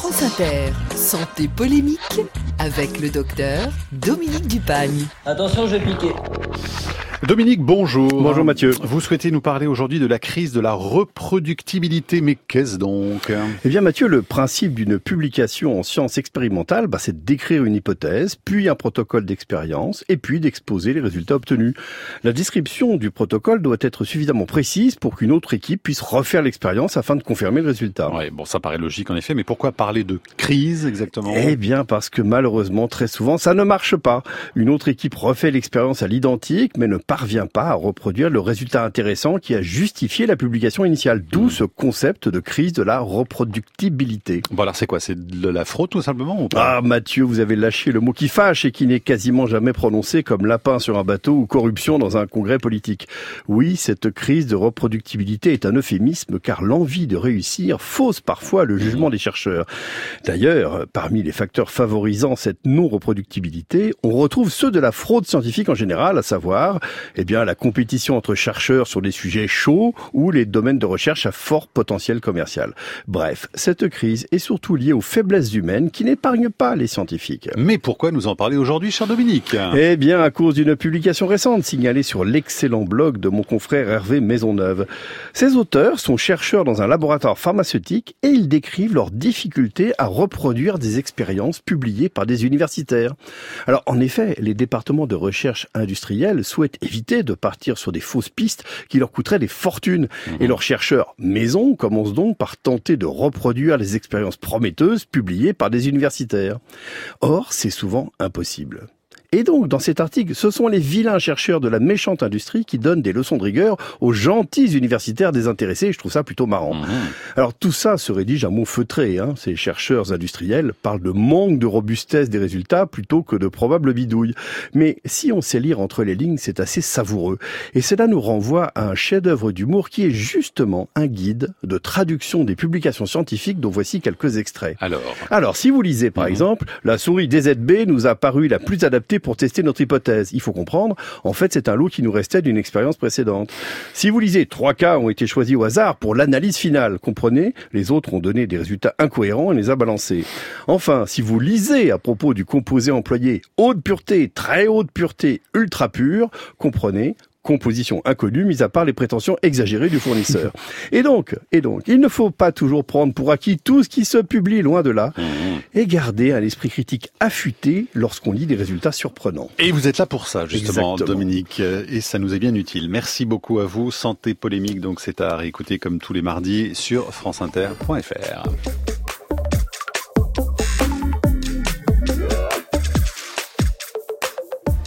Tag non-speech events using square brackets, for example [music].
France santé polémique avec le docteur Dominique Dupagne. Attention, je vais piquer. Dominique, bonjour. Bonjour Mathieu. Vous souhaitez nous parler aujourd'hui de la crise de la reproductibilité, mais qu'est-ce donc Eh bien Mathieu, le principe d'une publication en sciences expérimentales, bah, c'est d'écrire une hypothèse, puis un protocole d'expérience, et puis d'exposer les résultats obtenus. La description du protocole doit être suffisamment précise pour qu'une autre équipe puisse refaire l'expérience afin de confirmer le résultat. Ouais, bon, ça paraît logique en effet, mais pourquoi parler de crise exactement? Eh bien parce que malheureusement, très souvent, ça ne marche pas. Une autre équipe refait l'expérience à l'identique, mais ne parvient pas à reproduire le résultat intéressant qui a justifié la publication initiale. D'où Mmh. ce concept de crise de la reproductibilité. Bon alors c'est quoi? C'est de la fraude tout simplement ou pas? Ah Mathieu, vous avez lâché le mot qui fâche et qui n'est quasiment jamais prononcé comme lapin sur un bateau ou corruption dans un congrès politique. Oui, cette crise de reproductibilité est un euphémisme car l'envie de réussir fausse parfois le jugement des chercheurs. D'ailleurs, parmi les facteurs favorisant cette non-reproductibilité, on retrouve ceux de la fraude scientifique en général, à savoir eh bien la compétition entre chercheurs sur des sujets chauds ou les domaines de recherche à fort potentiel commercial. Bref, cette crise est surtout liée aux faiblesses humaines qui n'épargnent pas les scientifiques. Mais pourquoi nous en parler aujourd'hui, cher Dominique? Eh bien, à cause d'une publication récente signalée sur l'excellent blog de mon confrère Hervé Maisonneuve. Ces auteurs sont chercheurs dans un laboratoire pharmaceutique et ils décrivent leurs difficultés à reproduire des expériences publiées par des universitaires. Alors, en effet, les départements de recherche industrielle souhaitent éviter de partir sur des fausses pistes qui leur coûteraient des fortunes. Et leurs chercheurs maison commencent donc par tenter de reproduire les expériences prometteuses publiées par des universitaires. Or, c'est souvent impossible. Et donc, dans cet article, ce sont les vilains chercheurs de la méchante industrie qui donnent des leçons de rigueur aux gentils universitaires désintéressés, je trouve ça plutôt marrant. Mhm. Alors tout ça se rédige à mots feutrés. Hein. Ces chercheurs industriels parlent de manque de robustesse des résultats plutôt que de probable bidouille. Mais si on sait lire entre les lignes, c'est assez savoureux. Et cela nous renvoie à un chef-d'œuvre d'humour qui est justement un guide de traduction des publications scientifiques dont voici quelques extraits. Alors, Alors, si vous lisez par Mhm. exemple, la souris DZB nous a paru la plus adaptée pour tester notre hypothèse. Il faut comprendre, en fait, c'est un lot qui nous restait d'une expérience précédente. Si vous lisez, trois cas ont été choisis au hasard pour l'analyse finale. Comprenez, les autres ont donné des résultats incohérents et les a balancés. Enfin, si vous lisez à propos du composé employé haute pureté, très haute pureté, ultra pure, comprenez, composition inconnue, mis à part les prétentions exagérées du fournisseur. [laughs] Et donc, et donc, il ne faut pas toujours prendre pour acquis tout ce qui se publie loin de là, Mhm. et garder un esprit critique affûté lorsqu'on lit des résultats surprenants. et vous êtes là pour ça justement, Exactement. Dominique, et ça nous est bien utile. Merci beaucoup à vous. Santé polémique, donc c'est à réécouter comme tous les mardis sur franceinter.fr.